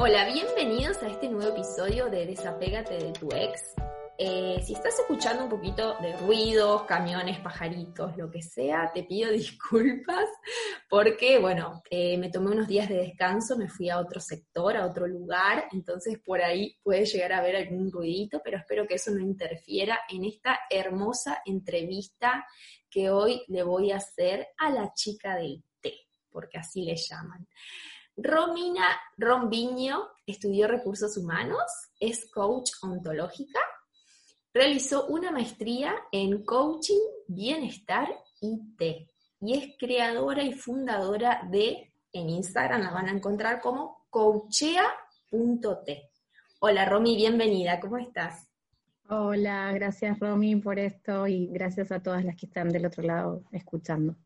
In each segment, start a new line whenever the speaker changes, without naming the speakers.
Hola, bienvenidos a este nuevo episodio de Desapégate de tu ex. Eh, si estás escuchando un poquito de ruidos, camiones, pajaritos, lo que sea, te pido disculpas porque, bueno, eh, me tomé unos días de descanso, me fui a otro sector, a otro lugar, entonces por ahí puede llegar a haber algún ruidito, pero espero que eso no interfiera en esta hermosa entrevista que hoy le voy a hacer a la chica del té, porque así le llaman. Romina Rombiño estudió recursos humanos, es coach ontológica, realizó una maestría en coaching, bienestar y té y es creadora y fundadora de, en Instagram la van a encontrar como coachea.t. Hola Romy, bienvenida, ¿cómo estás?
Hola, gracias Romy por esto y gracias a todas las que están del otro lado escuchando.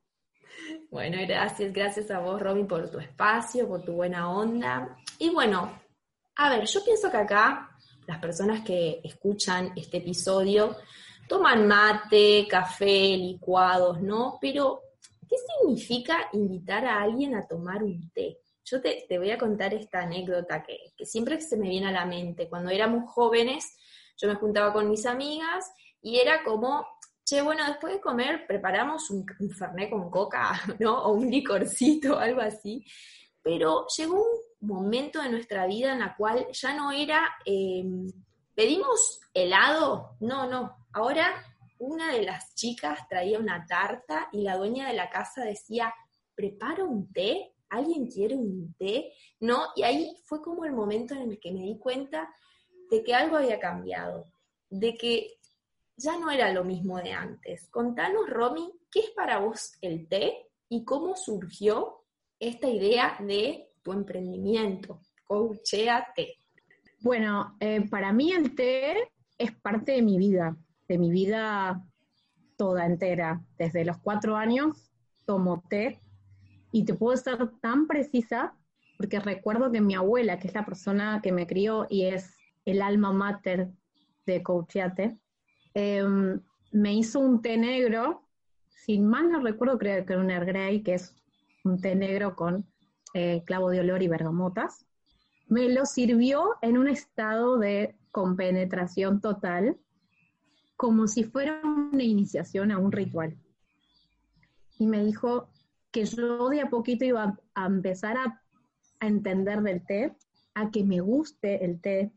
Bueno, gracias, gracias a vos, Robin, por tu espacio, por tu buena onda. Y bueno, a ver, yo pienso que acá las personas que escuchan este episodio toman mate, café, licuados, ¿no? Pero, ¿qué significa invitar a alguien a tomar un té? Yo te, voy a contar esta anécdota que, que siempre se me viene a la mente. Cuando éramos jóvenes, yo me juntaba con mis amigas y era como bueno, después de comer preparamos un, fernet con coca, ¿no? O un licorcito, algo así. Pero llegó un momento de nuestra vida en la cual ya no era, em, pedimos helado, no, no. Ahora una de las chicas traía una tarta y la dueña de la casa decía, ¿preparo un té? ¿Alguien quiere un té? ¿No? Y ahí fue como el momento en el que me di cuenta de que algo había cambiado, de que ya no era lo mismo de antes. Contanos, Romy, ¿qué es para vos el té y cómo surgió esta idea de tu emprendimiento, Coachea Té?
Bueno, eh, para mí el té es parte de mi vida, de mi vida toda entera. Desde los cuatro años tomo té y te puedo ser tan precisa porque recuerdo que mi abuela, que es la persona que me crió y es el alma mater de Coacheate, Em, me hizo un té negro, sin mal no recuerdo, creo que era un Air Grey, que es un té negro con eh, clavo de olor y bergamotas. Me lo sirvió en un estado de compenetración total, como si fuera una iniciación a un ritual. Y me dijo que yo de a poquito iba a empezar a, a entender del té, a que me guste el té,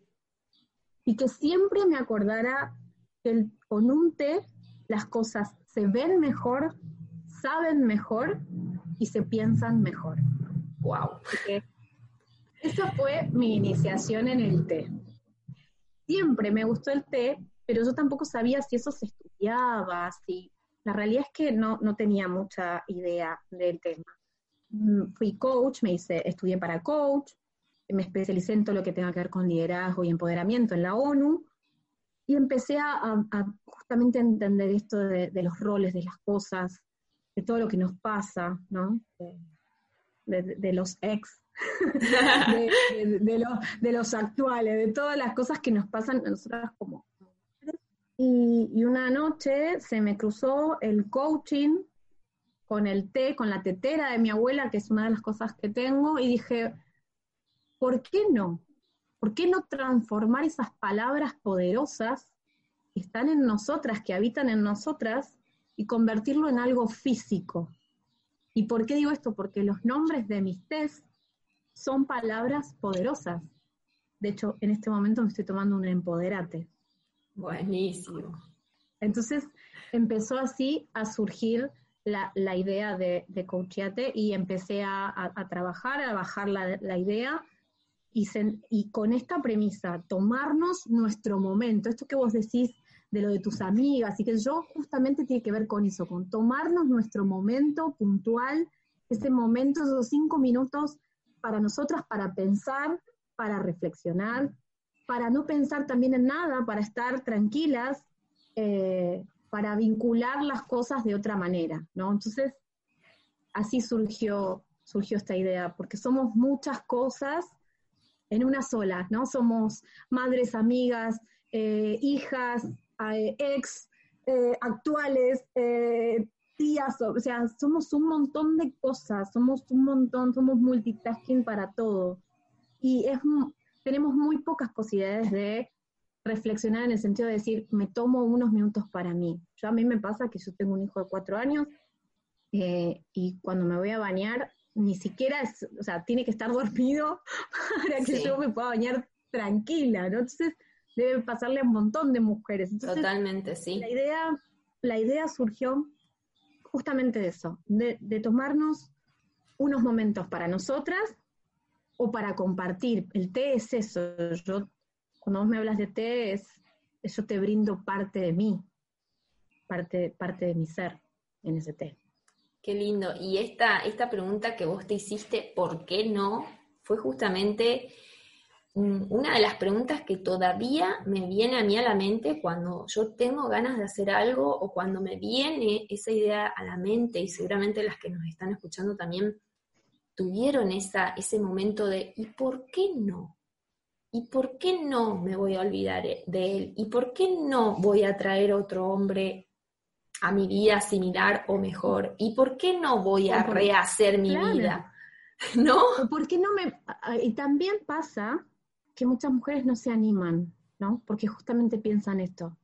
y que siempre me acordara con un té las cosas se ven mejor, saben mejor y se piensan mejor.
¡Wow!
esa fue mi iniciación en el té. Siempre me gustó el té, pero yo tampoco sabía si eso se estudiaba, si... La realidad es que no, no tenía mucha idea del tema. Mm, fui coach, me hice, estudié para coach, me especialicé en todo lo que tenga que ver con liderazgo y empoderamiento en la ONU, y empecé a, justamente entender esto de, los roles, de las cosas, de todo lo que nos pasa, ¿no? De, los ex, de, los actuales, de todas las cosas que nos pasan a nosotras como y, y, una noche se me cruzó el coaching con el té, con la tetera de mi abuela, que es una de las cosas que tengo, y dije, ¿por qué no? ¿Por qué no transformar esas palabras poderosas que están en nosotras, que habitan en nosotras, y convertirlo en algo físico? ¿Y por qué digo esto? Porque los nombres de mis test son palabras poderosas. De hecho, en este momento me estoy tomando un empoderate.
Buenísimo.
Entonces empezó así a surgir la, idea de, de coacheate y empecé a, trabajar, a bajar la, la idea y, con esta premisa, tomarnos nuestro momento, esto que vos decís de lo de tus amigas, y que yo justamente tiene que ver con eso, con tomarnos nuestro momento puntual ese momento, esos cinco minutos para nosotras, para pensar, para reflexionar, para no pensar también en nada, para estar tranquilas, eh, para vincular las cosas de otra manera, ¿no? Entonces, así surgió, surgió esta idea, porque somos muchas cosas en una sola, ¿no? Somos madres, amigas, eh, hijas, eh, ex, actuales, tías, o sea, somos un montón de cosas, somos un montón, somos multitasking para todo. Y es, tenemos muy pocas posibilidades de reflexionar en el sentido de decir, me tomo unos minutos para mí. Yo a mí me pasa que yo tengo un hijo de cuatro años eh, y cuando me voy a bañar, ni siquiera es, o sea, tiene que estar dormido para que yo me pueda bañar tranquila, ¿no? Entonces, debe pasarle a un montón de mujeres.
Totalmente, sí.
La idea, la idea surgió justamente de eso, de, tomarnos unos momentos para nosotras o para compartir. El té es eso. Yo, cuando vos me hablas de té, es, yo te brindo parte de mí, parte, parte de mi ser en ese té.
Qué lindo. Y esta, esta pregunta que vos te hiciste, ¿por qué no? Fue justamente Mm, una de las preguntas que todavía me viene a mí a la mente cuando yo tengo ganas de hacer algo o cuando me viene esa idea a la mente y seguramente las que nos están escuchando también tuvieron esa, ese momento de ¿y por qué no? ¿Y por qué no me voy a olvidar de él? ¿Y por qué no voy a traer otro hombre a mi vida similar o mejor? ¿Y por qué no voy a rehacer mi vida? ¿No?
¿Por qué no me.? Y también pasa que muchas mujeres no se animan, ¿no? Porque justamente piensan esto.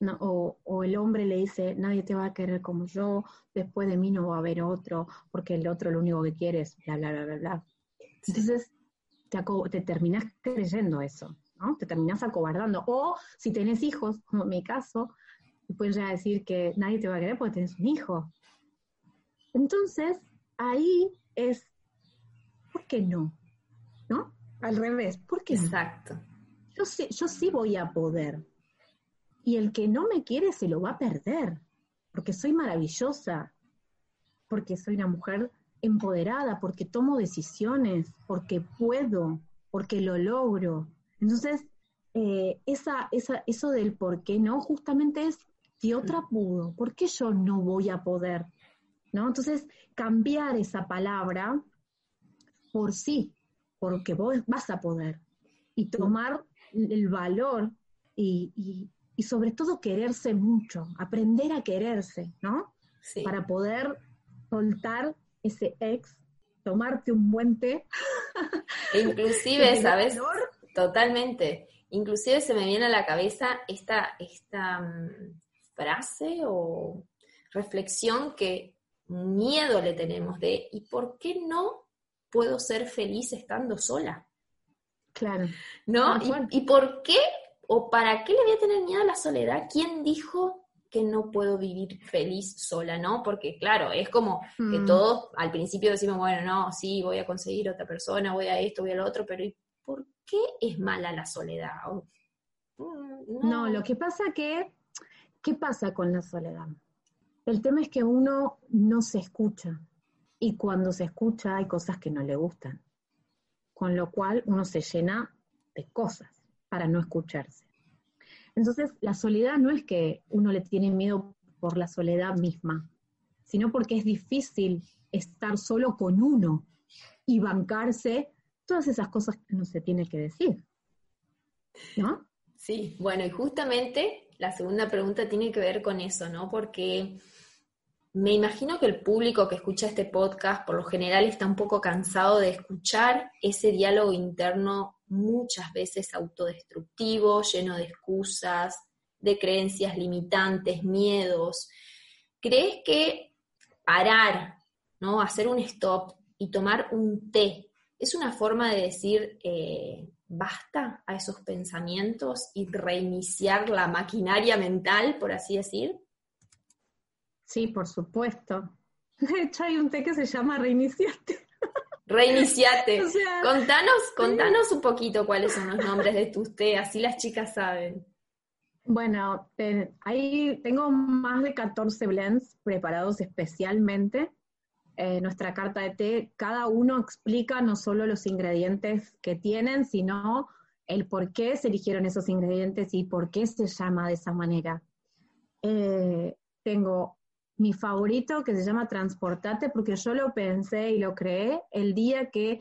¿no? O, el hombre le dice, nadie te va a querer como yo, después de mí no va a haber otro, porque el otro lo único que quiere es bla, bla, bla, bla, bla. Entonces, te, te terminás creyendo eso, ¿no? Te terminás acobardando. O si tenés hijos, como en mi caso, puedes ya decir que nadie te va a querer porque tenés un hijo. Entonces, ahí es, ¿por qué no? ¿No? Al revés, ¿por qué?
Exacto.
Yo sí, yo sí voy a poder. Y el que no me quiere se lo va a perder, porque soy maravillosa, porque soy una mujer empoderada, porque tomo decisiones, porque puedo, porque lo logro. Entonces, eh, esa, esa, eso del por qué no, justamente es si otra pudo, ¿por qué yo no voy a poder? ¿No? Entonces, cambiar esa palabra por sí, porque vos vas a poder. Y tomar el valor y, sobre todo quererse mucho, aprender a quererse, ¿no? Para poder soltar ese ex, tomarte un buen té.
Inclusive, ¿sabes? Totalmente. Inclusive se me viene a la cabeza esta, esta mm, frase o reflexión que miedo le tenemos de, ¿y por qué no puedo ser feliz estando sola.
Claro.
¿No? ¿Y, por qué o para qué le voy a tener miedo a la soledad? ¿Quién dijo que no puedo vivir feliz sola, no? Porque claro, es como que mm. todos al principio decimos, bueno, no, sí, voy a conseguir otra persona, voy a esto, voy a lo otro, pero ¿y por qué es mala la soledad?
Mm, no. lo que pasa que, ¿qué pasa con la soledad? El tema es que uno no se escucha. Y cuando se escucha hay cosas que no le gustan, con lo cual uno se llena de cosas para no escucharse. Entonces, la soledad no es que uno le tiene miedo por la soledad misma, sino porque es difícil estar solo con uno y bancarse todas esas cosas que uno se tiene que decir. ¿No?
Sí, bueno, y justamente la segunda pregunta tiene que ver con eso, ¿no? Porque me imagino que el público que escucha este podcast por lo general está un poco cansado de escuchar ese diálogo interno muchas veces autodestructivo, lleno de excusas, de creencias limitantes, miedos. ¿Crees que parar, ¿no? hacer un stop y tomar un té es una forma de decir eh, basta a esos pensamientos y reiniciar la maquinaria mental, por así decir?
Sí, por supuesto. De hecho, hay un té que se llama Reiniciate.
Reiniciate. contanos, contanos un poquito cuáles son los nombres de tus té, así las chicas saben.
Bueno, ahí tengo más de 14 blends preparados especialmente eh, nuestra carta de té, cada uno explica no solo los ingredientes que tienen, sino el por qué se eligieron esos ingredientes y por qué se llama de esa manera. Eh, tengo mi favorito que se llama Transportate porque yo lo pensé y lo creé el día que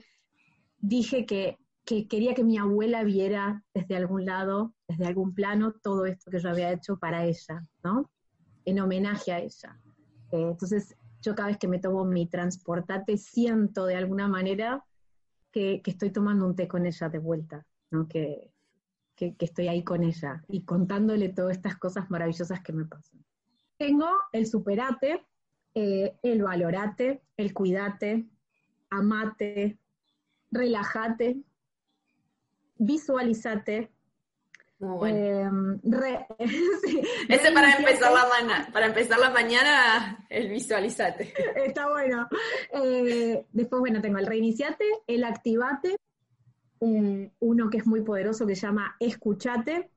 dije que, quería que mi abuela viera desde algún lado, desde algún plano, todo esto que yo había hecho para ella, ¿no? En homenaje a ella. Eh, entonces, yo cada vez que me tomo mi Transportate siento de alguna manera que, estoy tomando un té con ella de vuelta, ¿no? Que, que, estoy ahí con ella y contándole todas estas cosas maravillosas que me pasan. Tengo el superate, eh, el valorate, el cuidate, amate, relájate, visualizate.
Em, Ese para empezar, la mañana, para empezar la mañana, el visualizate.
Está bueno. Eh, después, bueno, tengo el reiniciate, el activate, eh, uno que es muy poderoso que se llama escuchate.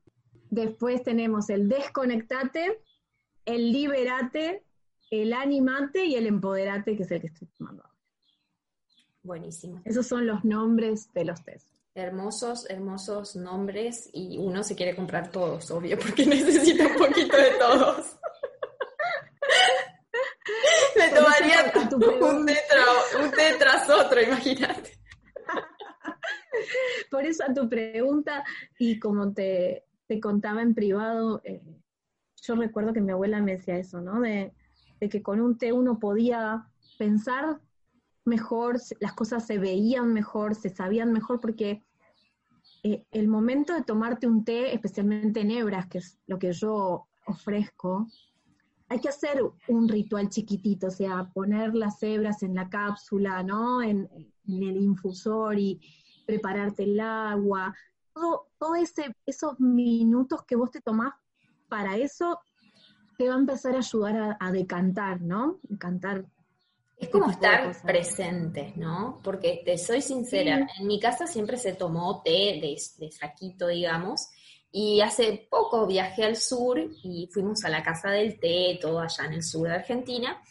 Después tenemos el desconectate, el liberate, el animate y el empoderate, que es el que estoy tomando ahora.
Buenísimo.
Esos son los nombres de los test.
Hermosos, hermosos nombres y uno se quiere comprar todos, obvio, porque necesita un poquito de todos. Le tomaría un té, tras otro, imagínate.
Por eso a tu pregunta, y como te, contaba en privado, eh, yo recuerdo que mi abuela me decía eso, ¿no? De, de que con un té uno podía pensar mejor, las cosas se veían mejor, se sabían mejor, porque eh, el momento de tomarte un té, especialmente en hebras, que es lo que yo ofrezco, hay que hacer un ritual chiquitito, o sea, poner las hebras en la cápsula, ¿no? En, el infusor y prepararte el agua, todo, todo ese, esos minutos que vos te tomás para eso te va a empezar a ayudar a, a decantar, ¿no? Decantar
es como estar presentes, ¿no? Porque te soy sincera, en mi casa siempre se tomó té de, saquito, digamos, y hace poco viajé al sur y fuimos a la casa del té, todo allá en el sur de Argentina.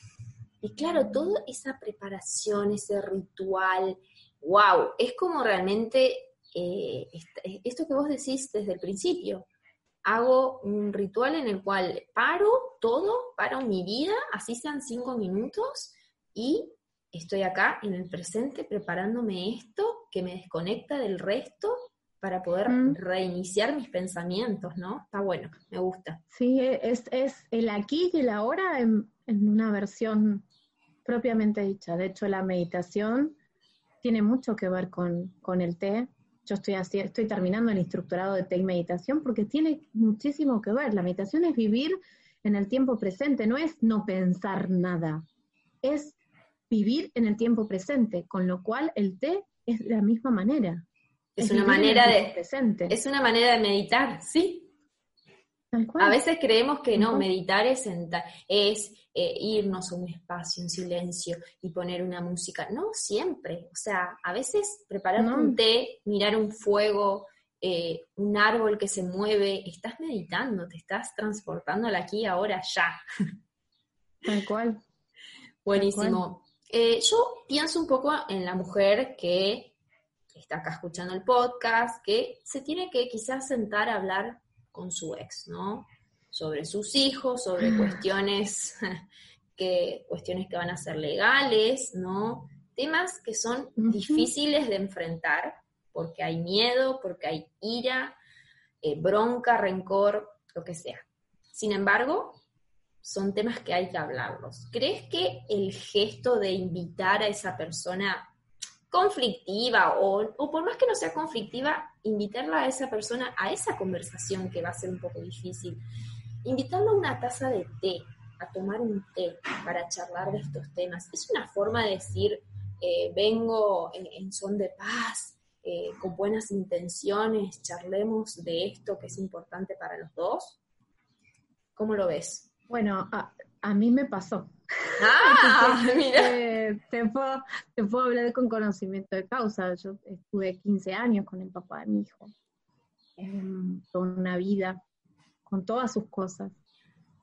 Y claro, toda esa preparación, ese ritual, wow, es como realmente eh, esto que vos decís desde el principio. Hago un ritual en el cual paro todo, paro mi vida, así sean cinco minutos, y estoy acá en el presente preparándome esto que me desconecta del resto para poder mm. reiniciar mis pensamientos, ¿no? Está bueno, me gusta.
Sí, es, es el aquí y el ahora en, una versión propiamente dicha. De hecho, la meditación tiene mucho que ver con, con el té. Yo estoy, así, estoy terminando el instructorado de té y meditación porque tiene muchísimo que ver. La meditación es vivir en el tiempo presente, no es no pensar nada, es vivir en el tiempo presente, con lo cual el té es de la misma manera.
Es, una manera de presente. Es una manera de meditar, sí. A veces creemos que no, meditar es, es eh, irnos a un espacio en silencio y poner una música. No siempre. O sea, a veces preparar un té, mirar un fuego, eh, un árbol que se mueve, estás meditando, te estás transportando al aquí, ahora, ya.
Tal cual.
Buenísimo. Eh, yo pienso un poco en la mujer que está acá escuchando el podcast, que se tiene que quizás sentar a hablar con su ex, ¿no? Sobre sus hijos, sobre mm. cuestiones que, cuestiones que van a ser legales, ¿no? Temas que son difíciles de enfrentar porque hay miedo, porque hay ira, eh, bronca, rencor, lo que sea. Sin embargo, son temas que hay que hablarlos. ¿Crees que el gesto de invitar a esa persona conflictiva o, por más que no sea conflictiva, invitarla a esa persona a esa conversación que va a ser un poco difícil, invitarlo a una taza de té, a tomar un té para charlar de estos temas, es una forma de decir, eh, vengo en, son de paz, eh, con buenas intenciones, charlemos de esto que es importante para los dos. ¿Cómo lo ves?
Bueno, a, mí me pasó.
Ah, mira.
te, puedo, te, puedo, hablar con conocimiento de causa. Yo estuve 15 años con el papá de mi hijo, con una vida, con todas sus cosas.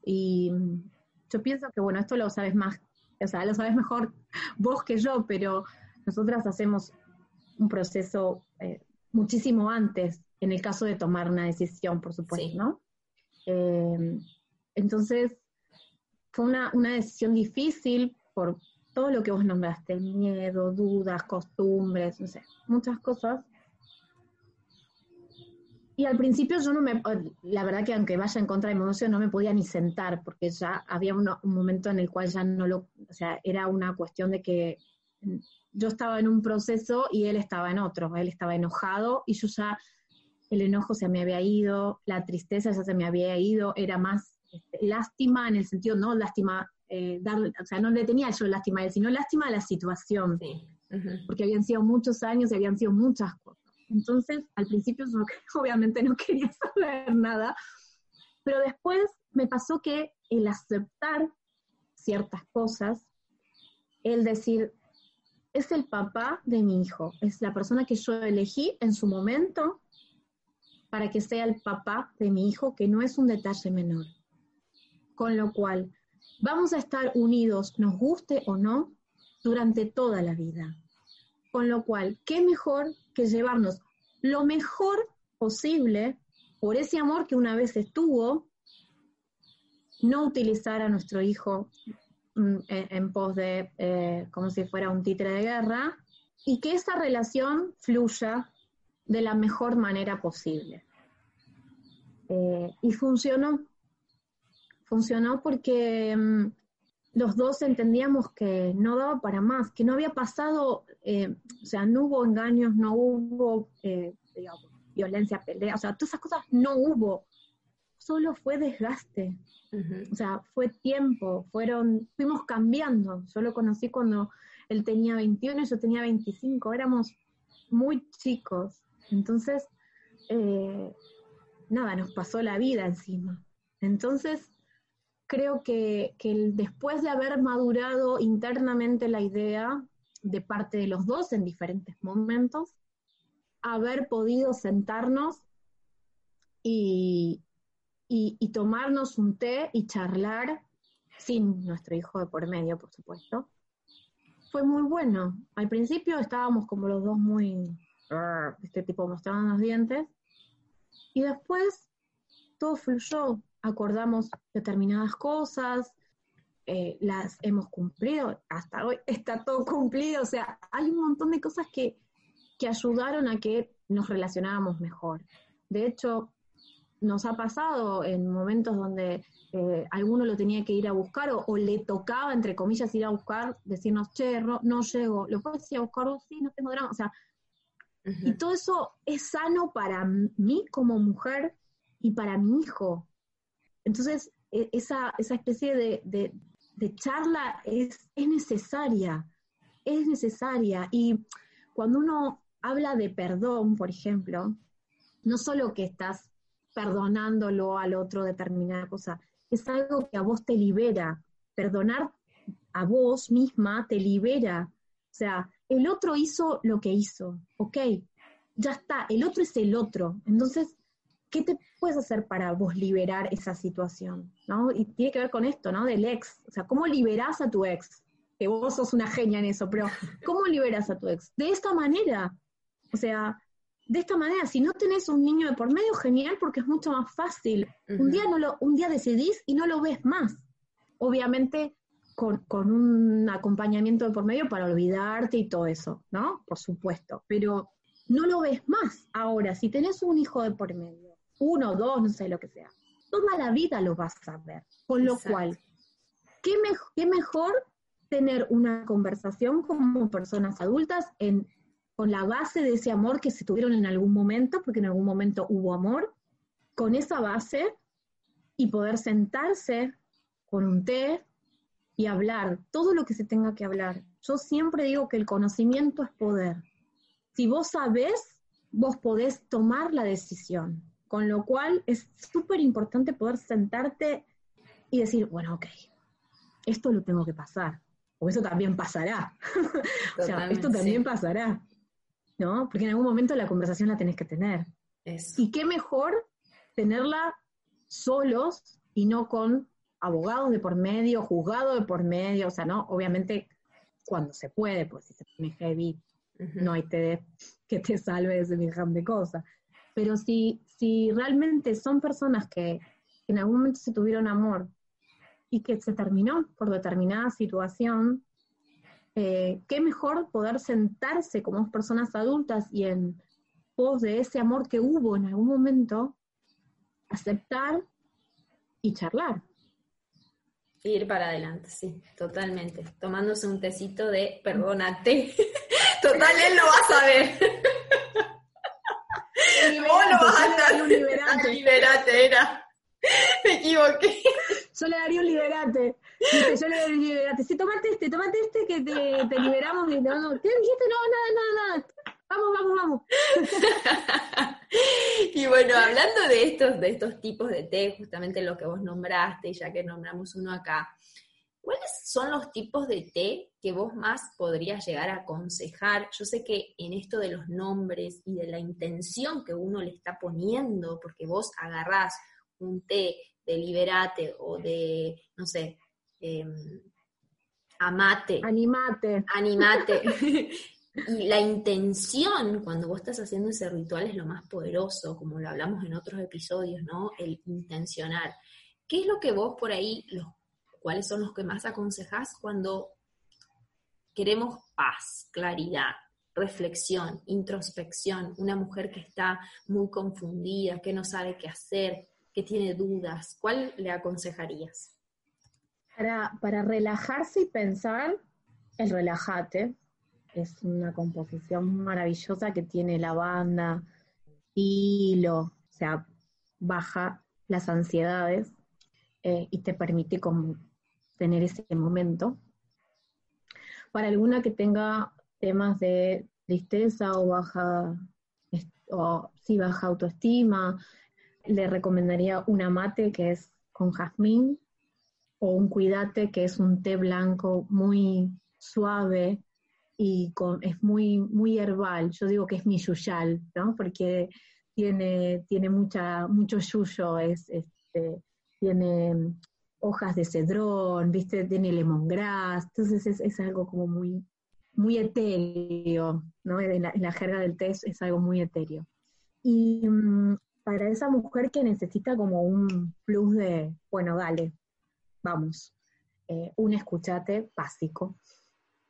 Y yo pienso que, bueno, esto lo sabes más o sea, lo sabes mejor vos que yo, pero nosotras hacemos un proceso eh, muchísimo antes, en el caso de tomar una decisión, por supuesto, ¿no? Entonces, fue una, una decisión difícil por todo lo que vos nombraste, miedo, dudas, costumbres, no sé, muchas cosas. Y al principio yo no me, la verdad que aunque vaya en contra de mi no me podía ni sentar, porque ya había un momento en el cual ya no lo, o sea, era una cuestión de que yo estaba en un proceso y él estaba en otro, él estaba enojado y yo ya, el enojo se me había ido, la tristeza ya se me había ido, era más este, lástima en el sentido, no lástima, eh, darle, o sea, no le tenía yo lástima a él, sino lástima a la situación, porque habían sido muchos años y habían sido muchas cosas. Entonces, al principio yo obviamente no quería saber nada, pero después me pasó que el aceptar ciertas cosas, el decir, es el papá de mi hijo, es la persona que yo elegí en su momento para que sea el papá de mi hijo, que no es un detalle menor. Con lo cual, vamos a estar unidos, nos guste o no, durante toda la vida. Con lo cual, ¿qué mejor que llevarnos lo mejor posible por ese amor que una vez estuvo, no utilizar a nuestro hijo mm, en, pos de eh, como si fuera un títere de guerra y que esa relación fluya de la mejor manera posible. Eh, y funcionó, funcionó porque mm, los dos entendíamos que no daba para más, que no había pasado, eh, o sea, no hubo engaños, no hubo eh, violencia, pelea, o sea, todas esas cosas no hubo, solo fue desgaste, o sea, fue tiempo, fueron, fuimos cambiando, yo lo conocí cuando él tenía 21 y yo tenía 25, éramos muy chicos, entonces, nada, nos pasó la vida encima. Entonces, creo que, después de haber madurado internamente la idea de parte de los dos en diferentes momentos, haber podido sentarnos y, tomarnos un té y charlar sin nuestro hijo de por medio, por supuesto, fue muy bueno. Al principio estábamos como los dos muy, este tipo mostrando los dientes, y después todo fluyó, acordamos determinadas cosas, eh, las hemos cumplido, hasta hoy está todo cumplido, o sea, hay un montón de cosas que, que ayudaron a que nos relacionáramos mejor. De hecho, nos ha pasado en momentos donde eh, alguno lo tenía que ir a buscar o, le tocaba, entre comillas, ir a buscar, decirnos, che, no, llego, ¿lo puedes ir a buscar? vos? sí, no tengo drama. O sea, y todo eso es sano para mí como mujer y para mi hijo. Entonces, e, esa, esa especie de, charla es, es, necesaria, es necesaria. Y cuando uno habla de perdón, por ejemplo, no solo que estás perdonándolo al otro determinada cosa, es algo que a vos te libera. Perdonar a vos misma te libera. O sea, el otro hizo lo que hizo, ok, ya está, el otro es el otro. Entonces, ¿qué te puedes hacer para vos liberar esa situación? ¿no? Y tiene que ver con esto, ¿no? Del ex. O sea, ¿cómo liberás a tu ex? Que vos sos una genia en eso, pero ¿cómo liberas a tu ex? De esta manera. O sea, de esta manera, si no tenés un niño de por medio, genial, porque es mucho más fácil. Un día no lo, un día decidís y no lo ves más. Obviamente, con, con, un acompañamiento de por medio para olvidarte y todo eso, ¿no? Por supuesto. Pero no lo ves más. Ahora, si tenés un hijo de por medio, uno, dos, no sé lo que sea, toda la vida lo vas a ver. Con lo cual, ¿qué, ¿qué, mejor tener una conversación como personas adultas en, con la base de ese amor que se tuvieron en algún momento, porque en algún momento hubo amor, con esa base y poder sentarse con un té y hablar todo lo que se tenga que hablar. Yo siempre digo que el conocimiento es poder. Si vos sabés, vos podés tomar la decisión. Con lo cual es súper importante poder sentarte y decir, bueno, ok, esto lo tengo que pasar. O eso también pasará. o sea, esto también pasará. ¿No? Porque en algún momento la conversación la tenés que tener. Y qué mejor tenerla solos y no con abogados de por medio, juzgado de por medio, o sea, no, obviamente cuando se puede, pues si se pone heavy, no hay te, que te salve de semejante de cosas. Pero si, si realmente son personas que, en algún momento se tuvieron amor y que se terminó por determinada situación, eh, qué mejor poder sentarse como personas adultas y en pos de ese amor que hubo en algún momento, aceptar y charlar.
Ir para adelante, sí, totalmente. Tomándose un tecito de perdónate. Total, él lo va a saber. Estar. liberate. liberate era. Me equivoqué.
Yo le daría un liberate. Yo le daría un liberate. Sí, tomate este, tomate este que te, te liberamos. Y, no, ¿Qué dijiste? No, nada, nada, nada. Vamos, vamos, vamos.
y bueno, hablando de estos, de estos tipos de té, justamente lo que vos nombraste, ya que nombramos uno acá, ¿cuáles son los tipos de té que vos más podrías llegar a aconsejar? Yo sé que en esto de los nombres y de la intención que uno le está poniendo, porque vos agarrás un té de liberate o de, no sé, em, amate.
Animate.
Animate. Y la intención cuando vos estás haciendo ese ritual es lo más poderoso, como lo hablamos en otros episodios, ¿no? El intencionar. ¿Qué es lo que vos por ahí, los, cuáles son los que más aconsejás cuando queremos paz, claridad, reflexión, introspección? Una mujer que está muy confundida, que no sabe qué hacer, que tiene dudas, ¿cuál le aconsejarías?
Para, para relajarse y pensar, el relajate, es una composición maravillosa que tiene lavanda, hilo, o sea, baja las ansiedades eh, y te permite como tener ese momento. Para alguna que tenga temas de tristeza o baja, o si baja autoestima, le recomendaría una mate que es con jazmín o un cuidate que es un té blanco muy suave, y es muy, muy herbal. Yo digo que es mi yuyal, ¿no? Porque tiene, tiene mucha, mucho yuyo, es, este, tiene hojas de cedrón, ¿viste? Tiene lemongrass, entonces es, es algo como muy, muy etéreo, ¿no? En la, jerga del té es, algo muy etéreo. Y mm, para esa mujer que necesita como un plus de, bueno, dale, vamos, eh, un escuchate básico,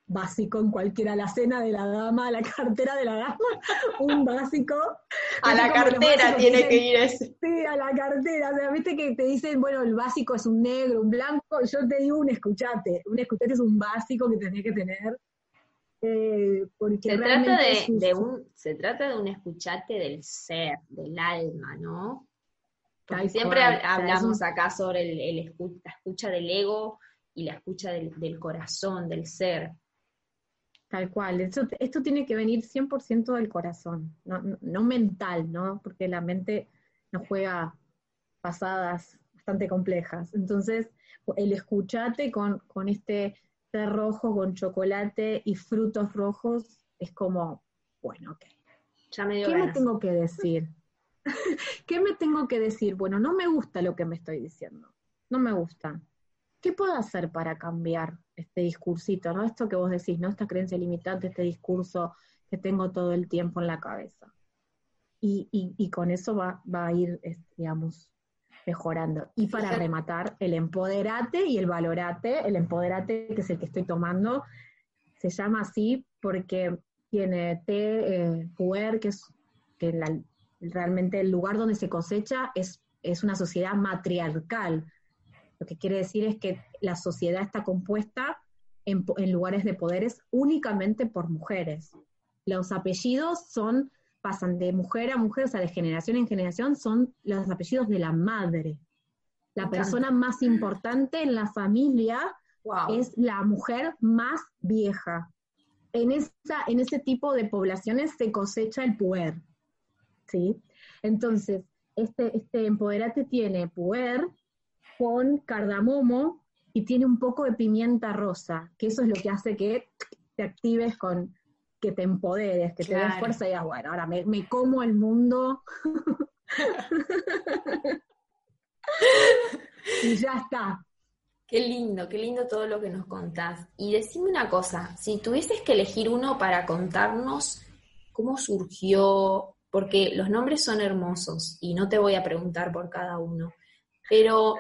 básico en cualquiera, la cena de la dama, la cartera de la dama, un básico.
A la cartera tiene que ir ese.
Sí, a la cartera, o sea, viste que te dicen, bueno, el básico es un negro, un blanco, yo te digo un escuchate, un escuchate es un básico que tenés que tener.
Eh, porque se trata de, un, se trata de un escuchate del ser, del alma, ¿no? Porque siempre hablamos acá sobre el, la escucha del ego y la escucha del, del corazón, del ser.
Tal cual, esto, esto tiene que venir 100% del corazón, no, mental, ¿no? Porque la mente nos juega pasadas bastante complejas. Entonces, el escuchate con, con este té rojo con chocolate y frutos rojos es como, bueno, ok. Ya me ¿Qué me tengo que decir? ¿Qué me tengo que decir? Bueno, no me gusta lo que me estoy diciendo, no me gusta. ¿Qué puedo hacer para cambiar este discursito, ¿no? Esto que vos decís, ¿no? Esta creencia limitante, este discurso que tengo todo el tiempo en la cabeza. Y, con eso va, a ir, digamos, mejorando. Y para rematar, el empoderate y el valorate, el empoderate que es el que estoy tomando, se llama así porque tiene té eh, puer, que es que realmente el lugar donde se cosecha es, es una sociedad matriarcal, lo que quiere decir es que la sociedad está compuesta en, lugares de poderes únicamente por mujeres. Los apellidos son, pasan de mujer a mujer, o sea, de generación en generación, son los apellidos de la madre. La persona más importante en la familia es la mujer más vieja. En, esa, en ese tipo de poblaciones se cosecha el puer. ¿sí? Entonces, este, este empoderate tiene puer, con cardamomo y tiene un poco de pimienta rosa, que eso es lo que hace que te actives con, que te empoderes, que te des fuerza y digas, bueno, ahora me, me como el mundo. y ya está.
Qué lindo, qué lindo todo lo que nos contás. Y decime una cosa, si tuvieses que elegir uno para contarnos cómo surgió, porque los nombres son hermosos y no te voy a preguntar por cada uno, pero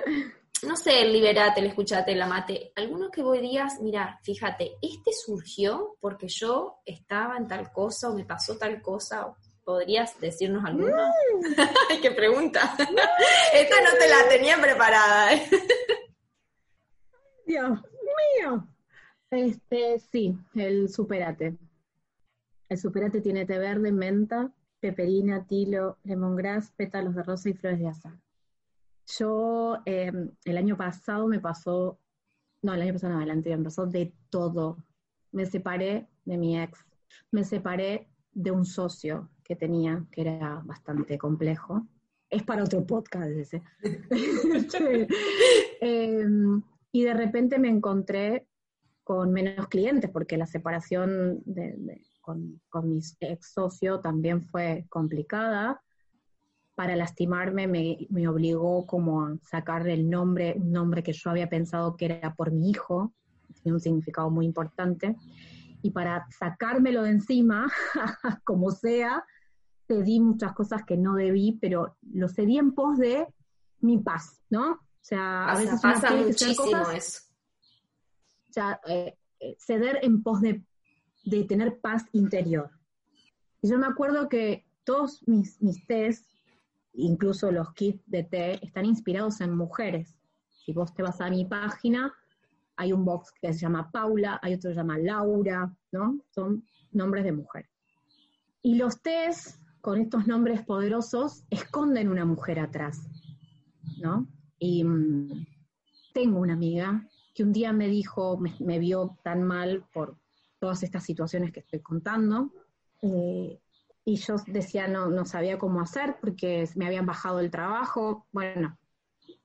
no sé, el Liberate, el Escuchate, la Mate, alguno que vos digas, mira, fíjate, este surgió porque yo estaba en tal cosa o me pasó tal cosa, ¿podrías decirnos alguno? Ay, qué pregunta. Esta no te la tenía preparada. ¿eh?
Dios mío. Este, sí, el superate. El superate tiene té verde, menta, peperina, tilo, lemongrass, pétalos de rosa y flores de azar. Yo, em, el año pasado me pasó, no, el año pasado no, adelante, me pasó de todo. Me separé de mi ex, me separé de un socio que tenía, que era bastante complejo. Es para otro podcast ese. Em, y de repente me encontré con menos clientes, porque la separación con, con mi ex socio también fue complicada. Para lastimarme me, me, obligó como a sacar el nombre, un nombre que yo había pensado que era por mi hijo, tiene un significado muy importante. Y para sacármelo de encima, como sea, cedí muchas cosas que no debí, pero lo cedí en pos de mi paz, ¿no?
O sea, a veces pasa muchísimo eso.
O sea, eh, eh, ceder en pos de, tener paz interior. Y yo me acuerdo que todos mis, mis tés, incluso los kits de té, están inspirados en mujeres. Si vos te vas a mi página, hay un box que se llama Paula, hay otro que se llama Laura, ¿no? Son nombres de mujer. Y los tés con estos nombres poderosos esconden una mujer atrás, ¿no? Y mm, tengo una amiga que un día me dijo, me, vio tan mal por todas estas situaciones que estoy contando, eh, y yo decía, no, no sabía cómo hacer porque me habían bajado el trabajo. Bueno,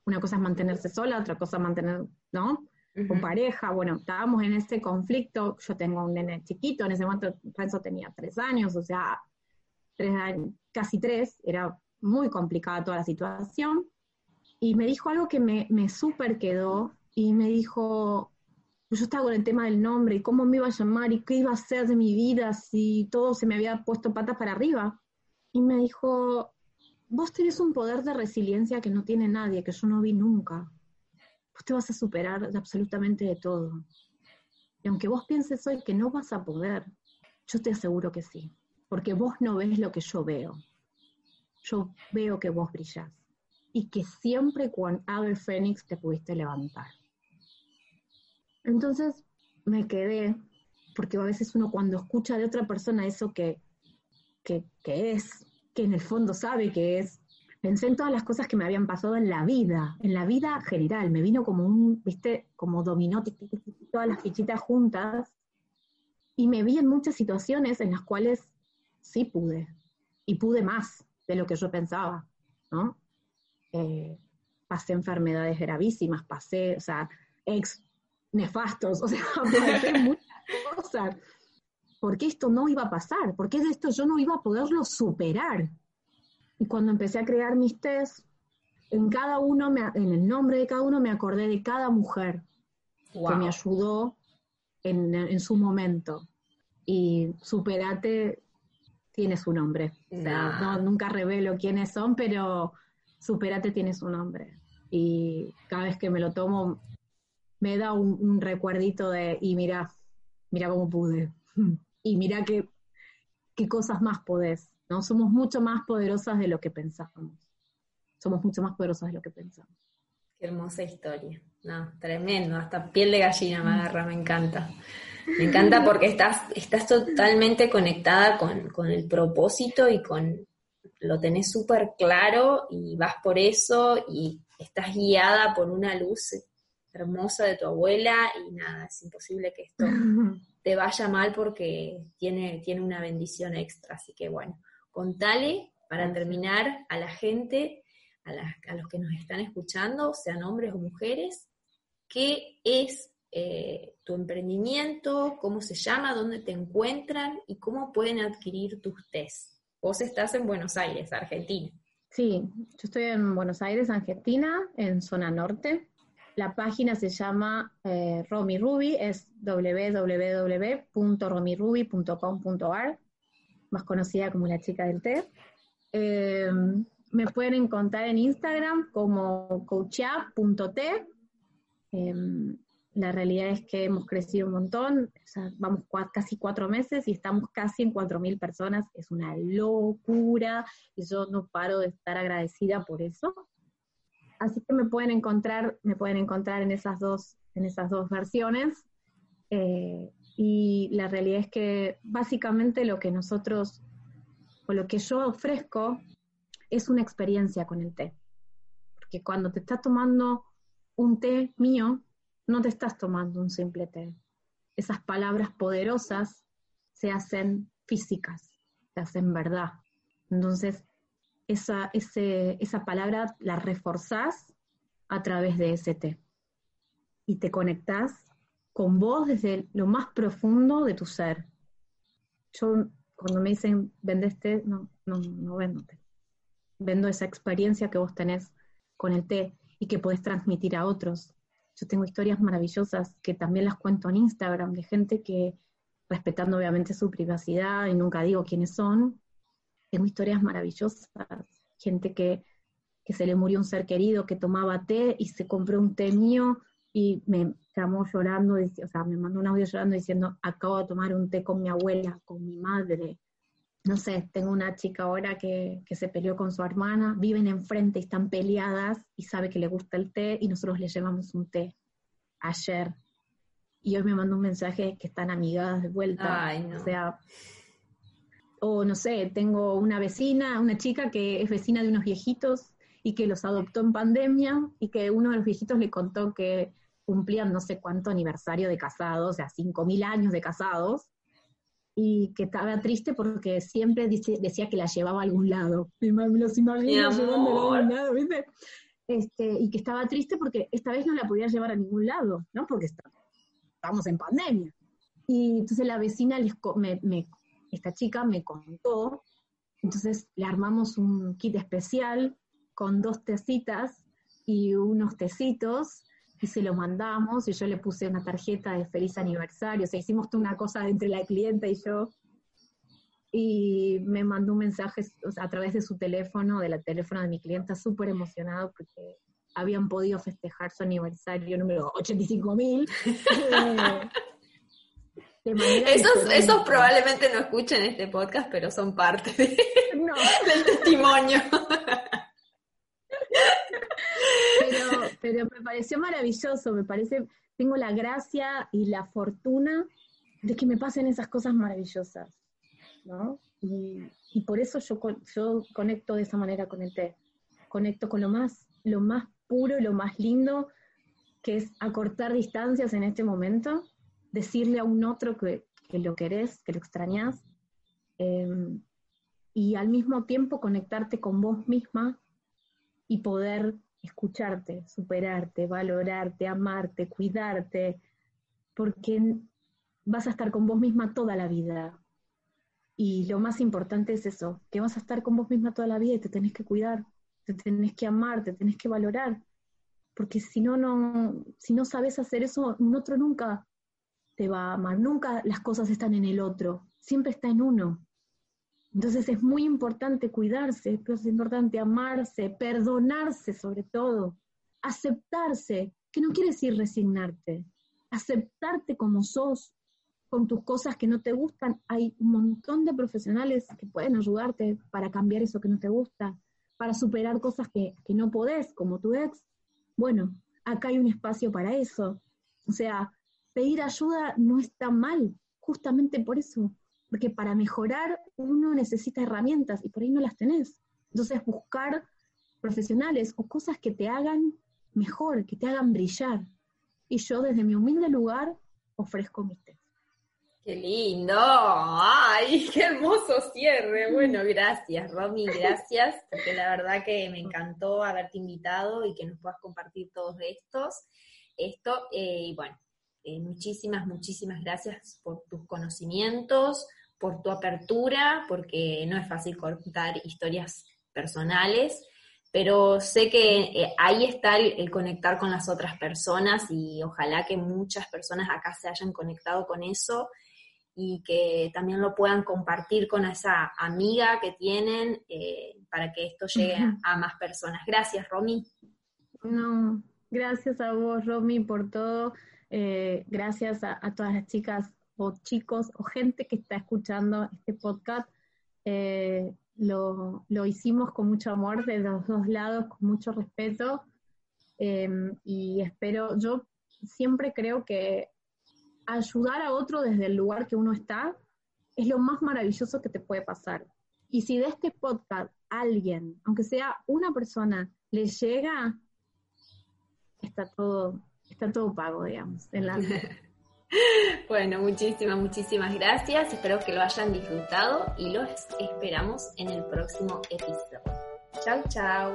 una cosa es mantenerse sola, otra cosa es mantener, ¿no? Con pareja. Bueno, estábamos en ese conflicto. Yo tengo un nene chiquito, en ese momento Renzo tenía tres años, o sea, tres años, casi tres, era muy complicada toda la situación y me dijo algo que me, me súper quedó y me dijo, yo estaba con el tema del nombre y cómo me iba a llamar y qué iba a hacer de mi vida si todo se me había puesto patas para arriba. Y me dijo, vos tenés un poder de resiliencia que no tiene nadie, que yo no vi nunca. Vos te vas a superar absolutamente de todo. Y aunque vos pienses hoy que no vas a poder, yo te aseguro que sí, porque vos no ves lo que yo veo. Yo veo que vos brillás y que siempre con Ave Fénix te pudiste levantar. Entonces me quedé, porque a veces uno cuando escucha de otra persona eso que, que, es, que en el fondo sabe que es, pensé en todas las cosas que me habían pasado en la vida, en la vida general, me vino como un, viste, como dominó, todas las fichitas juntas, y me vi en muchas situaciones en las cuales sí pude, y pude más de lo que yo pensaba, ¿no? Eh, pasé enfermedades gravísimas, pasé, o sea, ex nefastos, o sea, pasé muchas cosas. Porque esto no iba a pasar, porque de esto yo no iba a poderlo superar. Y cuando empecé a crear mis test, en cada uno, en el nombre de cada uno me acordé de cada mujer que me ayudó en, en, su momento. Y Superate tiene su nombre. O sea, no, nunca revelo quiénes son, pero Superate tiene su nombre. Y cada vez que me lo tomo, me da un, recuerdito de, y mira, mira cómo pude. y mira qué, qué cosas más podés. ¿no? Somos mucho más poderosas de lo que pensamos. Somos mucho más poderosas de lo que pensamos.
Qué hermosa historia. No, tremendo, hasta piel de gallina me agarra, me encanta. Me encanta porque estás, estás totalmente conectada con, con el propósito y con, lo tenés súper claro y vas por eso y estás guiada por una luz hermosa de tu abuela y nada, es imposible que esto te vaya mal porque tiene, tiene una bendición extra. Así que bueno, contale para terminar a la gente, a, a los que nos están escuchando, sean hombres o mujeres, qué es eh, tu emprendimiento, cómo se llama, dónde te encuentran y cómo pueden adquirir tus test. Vos estás en Buenos Aires, Argentina.
Sí, yo estoy en Buenos Aires, Argentina, en zona norte. La página se llama eh, Ruby, es www.romiruby.com.ar, más conocida como la chica del té. Eh, me pueden encontrar en Instagram como coachia.t. Eh, la realidad es que hemos crecido un montón, vamos casi cuatro meses y estamos casi en cuatro mil personas, es una locura y yo no paro de estar agradecida por eso. Así que me pueden encontrar, me pueden encontrar en esas dos, en esas dos versiones. Eh, y la realidad es que básicamente lo que nosotros, o lo que yo ofrezco, es una experiencia con el té. Porque cuando te estás tomando un té mío, no te estás tomando un simple té. Esas palabras poderosas se hacen físicas, se hacen verdad. Entonces, esa, esa palabra la reforzás a través de té. Y te conectás con vos desde lo más profundo de tu ser. Yo, cuando me dicen, vendes té, no, no, no vendo té. Vendo esa experiencia que vos tenés con el té y que podés transmitir a otros. Yo tengo historias maravillosas que también las cuento en Instagram de gente que, respetando obviamente su privacidad y nunca digo quiénes son, tengo historias maravillosas. Gente que, se le murió un ser querido, que tomaba té y se compró un té mío y me llamó llorando, o sea, me mandó un audio llorando diciendo, acabo de tomar un té con mi abuela, con mi madre. No sé, tengo una chica ahora que, que se peleó con su hermana, viven enfrente y están peleadas y sabe que le gusta el té y nosotros le llevamos un té ayer. Y hoy me mandó un mensaje que están amigadas de vuelta. O sea, o no sé, tengo una vecina, una chica que es vecina de unos viejitos y que los adoptó en pandemia y que uno de los viejitos le contó que cumplían no sé cuánto aniversario de casados, o sea, 5.000 años de casados, y que estaba triste porque siempre decía que la llevaba a algún lado. Me los imagino llevando a algún lado, ¿viste? Este, y que estaba triste porque esta vez no la podía llevar a ningún lado, ¿no? Porque estábamos en pandemia. Y entonces la vecina, les, me, esta chica me contó, entonces le armamos un kit especial con dos tecitas y unos tecitos y se lo mandamos y yo le puse una tarjeta de feliz aniversario, o sea, hicimos una cosa entre la clienta y yo. Y me mandó un mensaje a través de su teléfono, de la teléfono de mi clienta, súper emocionado porque habían podido festejar su aniversario número 85.000.
esos, esos probablemente no escuchen este podcast, pero son parte del testimonio.
pero, pero me pareció maravilloso, me parece, tengo la gracia y la fortuna de que me pasen esas cosas maravillosas, ¿no? Y, y por eso yo, yo conecto de esa manera con el té, conecto con lo más, lo más puro y lo más lindo, que es acortar distancias en este momento decirle a un otro que, lo querés, que lo extrañas, em, y al mismo tiempo conectarte con vos misma y poder escucharte, superarte, valorarte, amarte, cuidarte, porque vas a estar con vos misma toda la vida. Y lo más importante es eso, que vas a estar con vos misma toda la vida y te tenés que cuidar, te tenés que amar, te tenés que valorar, porque si no, no, si no sabes hacer eso, un otro nunca te va a amar. Nunca las cosas están en el otro, siempre está en uno. Entonces es muy importante cuidarse, es importante amarse, perdonarse sobre todo, aceptarse, que no quiere decir resignarte, aceptarte como sos, con tus cosas que no te gustan. Hay un montón de profesionales que pueden ayudarte para cambiar eso que no te gusta, para superar cosas que, que no podés, como tu ex. Bueno, acá hay un espacio para eso. O sea, pedir ayuda no está mal, justamente por eso, porque para mejorar uno necesita herramientas y por ahí no las tenés. Entonces buscar profesionales o cosas que te hagan mejor, que te hagan brillar. Y yo desde mi humilde lugar ofrezco mi test.
Qué lindo, ay, qué hermoso cierre. Bueno, gracias, Romy, gracias, porque la verdad que me encantó haberte invitado y que nos puedas compartir todos estos. Esto, eh, y bueno, eh, muchísimas, muchísimas gracias por tus conocimientos, por tu apertura, porque no es fácil contar historias personales, pero sé que eh, ahí está el, conectar con las otras personas y ojalá que muchas personas acá se hayan conectado con eso y que también lo puedan compartir con esa amiga que tienen eh, para que esto llegue a, más personas. Gracias, Romy.
No, gracias a vos, Romy, por todo. Eh, gracias a, todas las chicas o chicos o gente que está escuchando este podcast. Eh, lo, hicimos con mucho amor de los dos lados, con mucho respeto. y espero, yo siempre creo que ayudar a otro desde el lugar que uno está es lo más maravilloso que te puede pasar. Y si de este podcast alguien, aunque sea una persona, le llega, está todo, está todo pago, digamos.
bueno, muchísimas, muchísimas gracias. Espero que lo hayan disfrutado y los esperamos en el próximo episodio. Chao, chao.